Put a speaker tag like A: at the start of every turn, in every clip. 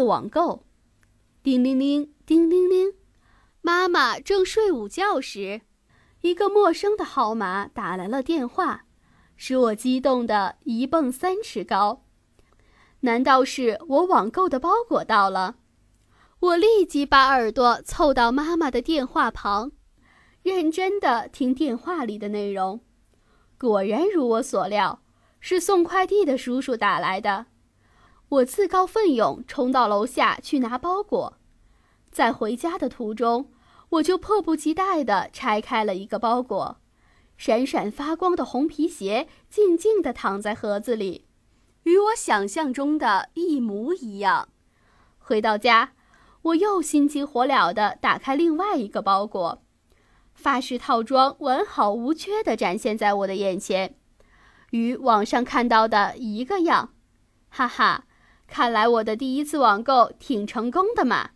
A: 次网购。叮铃铃，叮铃铃，妈妈正睡午觉时，一个陌生的号码打来了电话，使我激动的一蹦三尺高。难道是我网购的包裹到了？我立即把耳朵凑到妈妈的电话旁，认真的听电话里的内容。果然如我所料，是送快递的叔叔打来的。我自告奋勇冲到楼下去拿包裹，在回家的途中，我就迫不及待地拆开了一个包裹，闪闪发光的红皮鞋静静地躺在盒子里，与我想象中的一模一样。回到家，我又心急火燎地打开另外一个包裹，发饰套装完好无缺地展现在我的眼前，与网上看到的一个样，哈哈。看来我的第一次网购挺成功的嘛。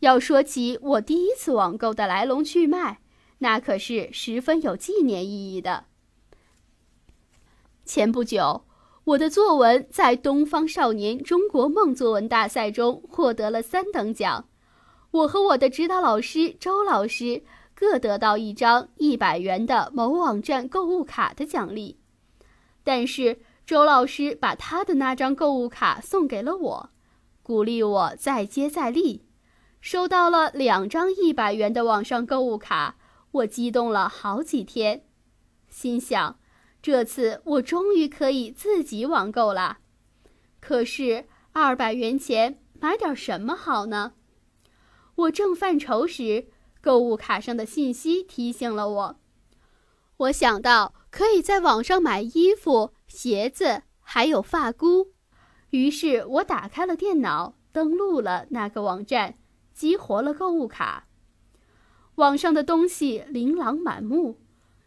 A: 要说起我第一次网购的来龙去脉，那可是十分有纪念意义的。前不久，我的作文在“东方少年中国梦”作文大赛中获得了三等奖，我和我的指导老师周老师各得到一张一百元的某网站购物卡的奖励，但是。周老师把他的那张购物卡送给了我，鼓励我再接再厉。收到了两张一百元的网上购物卡，我激动了好几天，心想这次我终于可以自己网购了。可是二百元钱买点什么好呢？我正犯愁时，购物卡上的信息提醒了我。我想到可以在网上买衣服。鞋子还有发箍，于是我打开了电脑，登录了那个网站，激活了购物卡。网上的东西琳琅满目，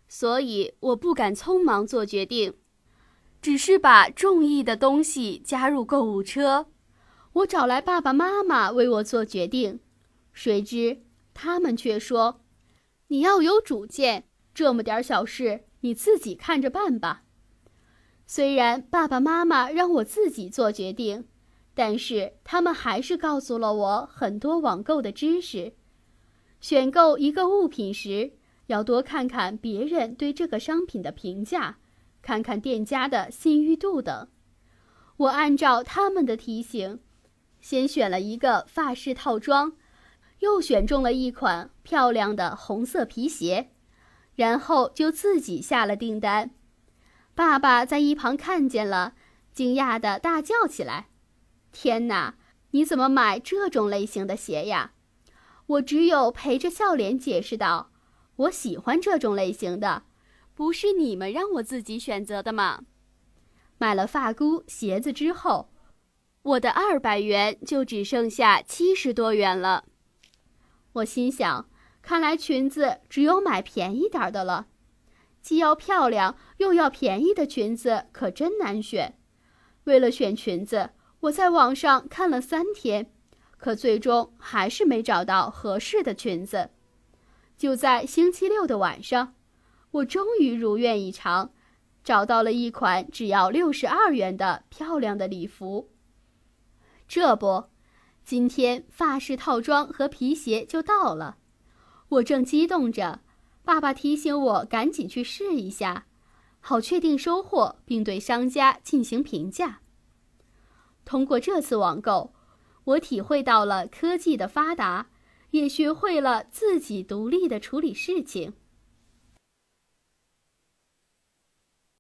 A: 所以我不敢匆忙做决定，只是把中意的东西加入购物车。我找来爸爸妈妈为我做决定，谁知他们却说：“你要有主见，这么点小事你自己看着办吧。”虽然爸爸妈妈让我自己做决定，但是他们还是告诉了我很多网购的知识。选购一个物品时，要多看看别人对这个商品的评价，看看店家的信誉度等。我按照他们的提醒，先选了一个发饰套装，又选中了一款漂亮的红色皮鞋，然后就自己下了订单。爸爸在一旁看见了，惊讶的大叫起来：“天哪！你怎么买这种类型的鞋呀？”我只有陪着笑脸解释道：“我喜欢这种类型的，不是你们让我自己选择的吗？”买了发箍、鞋子之后，我的二百元就只剩下七十多元了。我心想：看来裙子只有买便宜点的了。既要漂亮又要便宜的裙子可真难选。为了选裙子，我在网上看了三天，可最终还是没找到合适的裙子。就在星期六的晚上，我终于如愿以偿，找到了一款只要六十二元的漂亮的礼服。这不，今天发饰套装和皮鞋就到了，我正激动着。爸爸提醒我赶紧去试一下，好确定收获，并对商家进行评价。通过这次网购，我体会到了科技的发达，也学会了自己独立的处理事情。